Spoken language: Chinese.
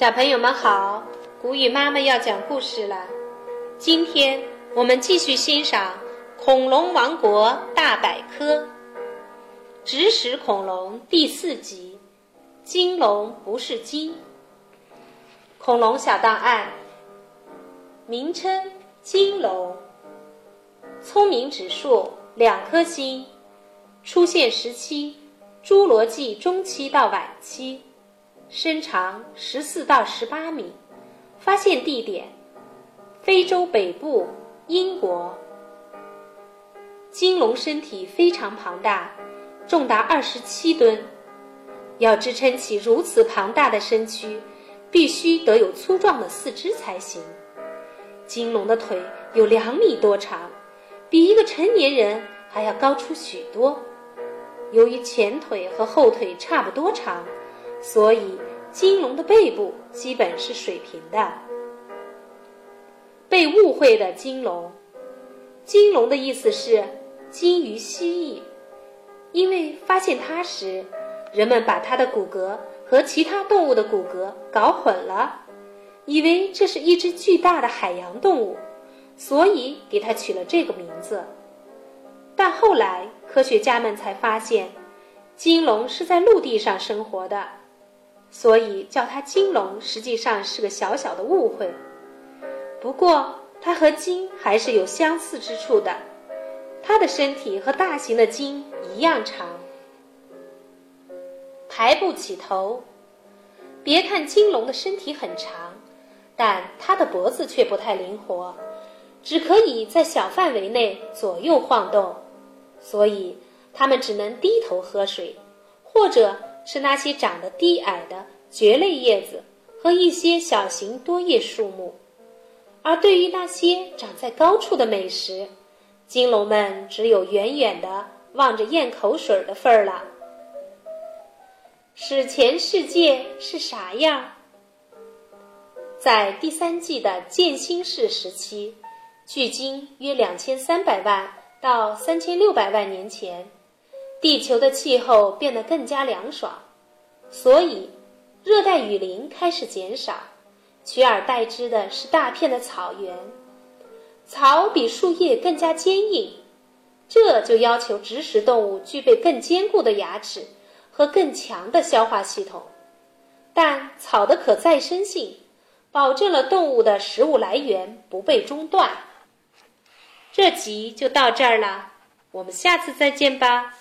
小朋友们好，古语妈妈要讲故事了。今天我们继续欣赏《恐龙王国大百科》指使恐龙第四集：金龙不是鸡。恐龙小档案，名称金龙，聪明指数两颗星，出现时期侏罗纪中期到晚期。身长十四到十八米，发现地点非洲北部，英国。金龙身体非常庞大，重达二十七吨，要支撑起如此庞大的身躯，必须得有粗壮的四肢才行。金龙的腿有两米多长，比一个成年人还要高出许多。由于前腿和后腿差不多长。所以，金龙的背部基本是水平的。被误会的金龙，金龙的意思是金鱼蜥蜴，因为发现它时，人们把它的骨骼和其他动物的骨骼搞混了，以为这是一只巨大的海洋动物，所以给它取了这个名字。但后来科学家们才发现，金龙是在陆地上生活的。所以叫它金龙，实际上是个小小的误会。不过它和鲸还是有相似之处的，它的身体和大型的鲸一样长，抬不起头。别看金龙的身体很长，但它的脖子却不太灵活，只可以在小范围内左右晃动，所以它们只能低头喝水，或者。是那些长得低矮的蕨类叶子和一些小型多叶树木，而对于那些长在高处的美食，金龙们只有远远的望着咽口水的份儿了。史前世界是啥样？在第三纪的渐新世时期，距今约两千三百万到三千六百万年前。地球的气候变得更加凉爽，所以热带雨林开始减少，取而代之的是大片的草原。草比树叶更加坚硬，这就要求植食动物具备更坚固的牙齿和更强的消化系统。但草的可再生性保证了动物的食物来源不被中断。这集就到这儿了，我们下次再见吧。